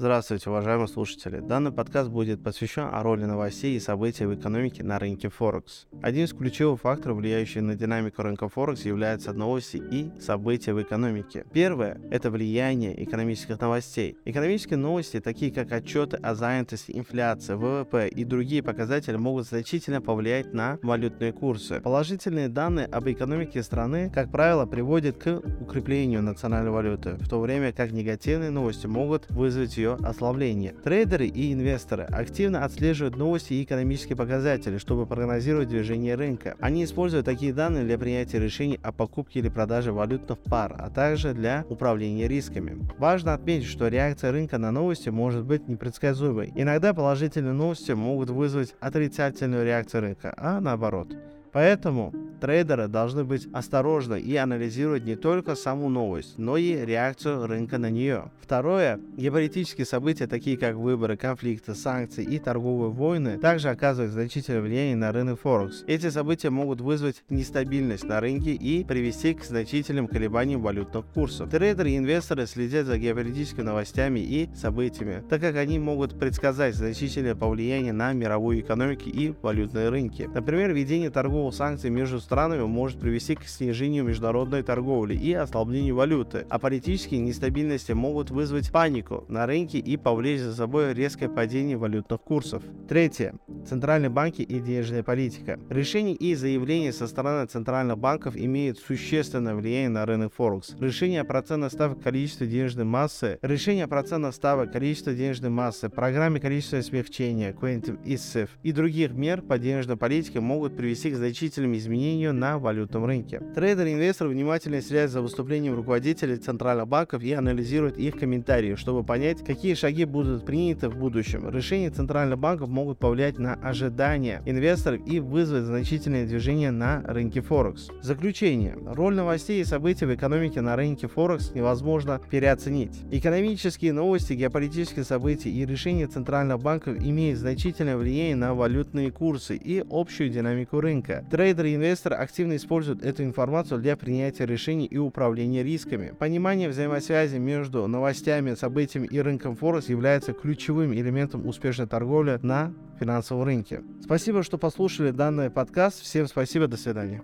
Здравствуйте, уважаемые слушатели. Данный подкаст будет посвящен о роли новостей и событий в экономике на рынке Форекс. Один из ключевых факторов, влияющих на динамику рынка Форекс, являются новости и события в экономике. Первое – это влияние экономических новостей. Экономические новости, такие как отчеты о занятости, инфляции, ВВП и другие показатели, могут значительно повлиять на валютные курсы. Положительные данные об экономике страны, как правило, приводят к укреплению национальной валюты, в то время как негативные новости могут вызвать ее ее ослабления. Трейдеры и инвесторы активно отслеживают новости и экономические показатели, чтобы прогнозировать движение рынка. Они используют такие данные для принятия решений о покупке или продаже валютных пар, а также для управления рисками. Важно отметить, что реакция рынка на новости может быть непредсказуемой. Иногда положительные новости могут вызвать отрицательную реакцию рынка, а наоборот. Поэтому трейдеры должны быть осторожны и анализировать не только саму новость, но и реакцию рынка на нее. Второе. Геополитические события, такие как выборы, конфликты, санкции и торговые войны, также оказывают значительное влияние на рынок Форекс. Эти события могут вызвать нестабильность на рынке и привести к значительным колебаниям валютных курсов. Трейдеры и инвесторы следят за геополитическими новостями и событиями, так как они могут предсказать значительное повлияние на мировую экономику и валютные рынки. Например, введение торговых санкций между странами может привести к снижению международной торговли и ослаблению валюты, а политические нестабильности могут вызвать панику на рынке и повлечь за собой резкое падение валютных курсов. Третье. Центральные банки и денежная политика. Решения и заявления со стороны центральных банков имеют существенное влияние на рынок Форекс. Решение о процентных ставках количества денежной массы, решение о процентных ставок количества денежной массы, программе количества смягчения, Quantum ISIF и других мер по денежной политике могут привести к значительным изменениям на валютном рынке. Инвесторы внимательно следят за выступлением руководителей центральных банков и анализируют их комментарии, чтобы понять, какие шаги будут приняты в будущем. Решения центральных банков могут повлиять на ожидания инвесторов и вызвать значительные движения на рынке Форекс. Заключение. Роль новостей и событий в экономике на рынке Форекс невозможно переоценить. Экономические новости, геополитические события и решения центральных банков имеют значительное влияние на валютные курсы и общую динамику рынка. Трейдеры и инвесторы активно используют эту информацию для принятия решений и управления рисками. Понимание взаимосвязи между новостями, событиями и рынком Форекс является ключевым элементом успешной торговли на финансовом рынке. Спасибо, что послушали данный подкаст. Всем спасибо, до свидания.